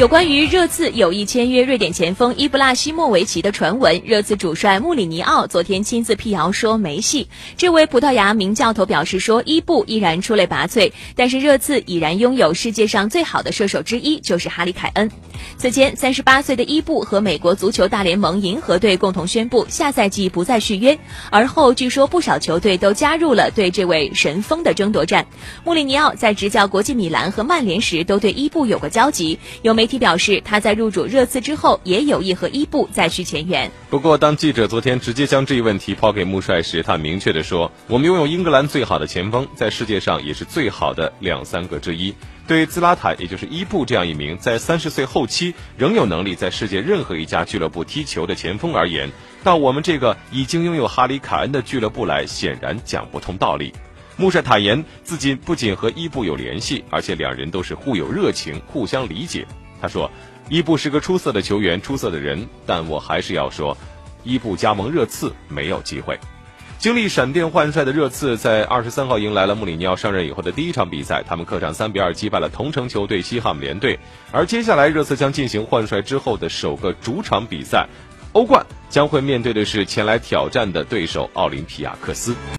有关于热刺有意签约瑞典前锋伊布拉希莫维奇的传闻，热刺主帅穆里尼奥昨天亲自辟谣说没戏。这位葡萄牙名教头表示说，伊布依然出类拔萃，但是热刺已然拥有世界上最好的射手之一，就是哈里凯恩。此前，三十八岁的伊布和美国足球大联盟银河队共同宣布下赛季不再续约，而后据说不少球队都加入了对这位神锋的争夺战。穆里尼奥在执教国际米兰和曼联时都对伊布有过交集，有媒体表示他在入主热刺之后也有意和伊布再续前缘。不过，当记者昨天直接将这一问题抛给穆帅时，他明确的说：“我们拥有英格兰最好的前锋，在世界上也是最好的两三个之一。对兹拉坦，也就是伊布这样一名在三十岁后期仍有能力在世界任何一家俱乐部踢球的前锋而言，到我们这个已经拥有哈里凯恩的俱乐部来，显然讲不通道理。”穆帅坦言，自己不仅和伊布有联系，而且两人都是互有热情、互相理解。他说。伊布是个出色的球员，出色的人，但我还是要说，伊布加盟热刺没有机会。经历闪电换帅的热刺，在二十三号迎来了穆里尼奥上任以后的第一场比赛，他们客场三比二击败了同城球队西汉姆联队。而接下来，热刺将进行换帅之后的首个主场比赛，欧冠将会面对的是前来挑战的对手奥林匹亚克斯。